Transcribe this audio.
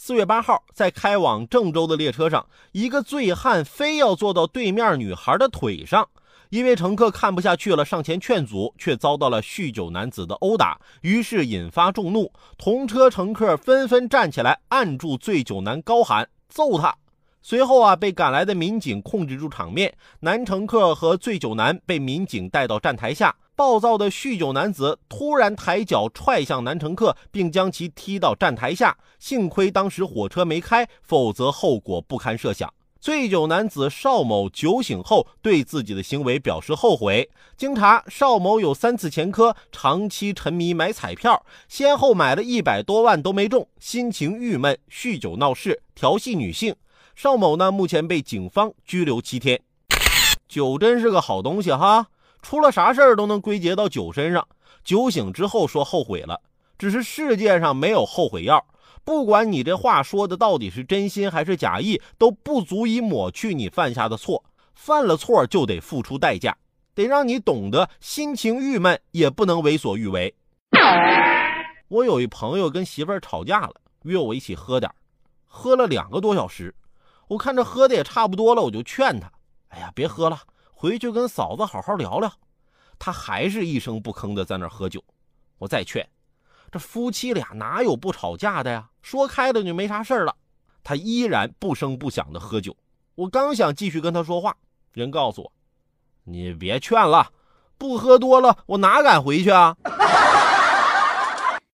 四月八号，在开往郑州的列车上，一个醉汉非要坐到对面女孩的腿上。一位乘客看不下去了，上前劝阻，却遭到了酗酒男子的殴打，于是引发众怒。同车乘客纷纷站起来，按住醉酒男，高喊：“揍他！”随后啊，被赶来的民警控制住场面，男乘客和醉酒男被民警带到站台下。暴躁的酗酒男子突然抬脚踹向男乘客，并将其踢到站台下。幸亏当时火车没开，否则后果不堪设想。醉酒男子邵某酒醒后对自己的行为表示后悔。经查，邵某有三次前科，长期沉迷买彩票，先后买了一百多万都没中，心情郁闷，酗酒闹事，调戏女性。邵某呢，目前被警方拘留七天。酒真是个好东西哈。出了啥事儿都能归结到酒身上。酒醒之后说后悔了，只是世界上没有后悔药。不管你这话说的到底是真心还是假意，都不足以抹去你犯下的错。犯了错就得付出代价，得让你懂得心情郁闷也不能为所欲为。我有一朋友跟媳妇儿吵架了，约我一起喝点喝了两个多小时。我看这喝的也差不多了，我就劝他：“哎呀，别喝了。”回去跟嫂子好好聊聊，他还是一声不吭的在那喝酒。我再劝，这夫妻俩哪有不吵架的呀？说开了就没啥事儿了。他依然不声不响的喝酒。我刚想继续跟他说话，人告诉我：“你别劝了，不喝多了我哪敢回去啊？”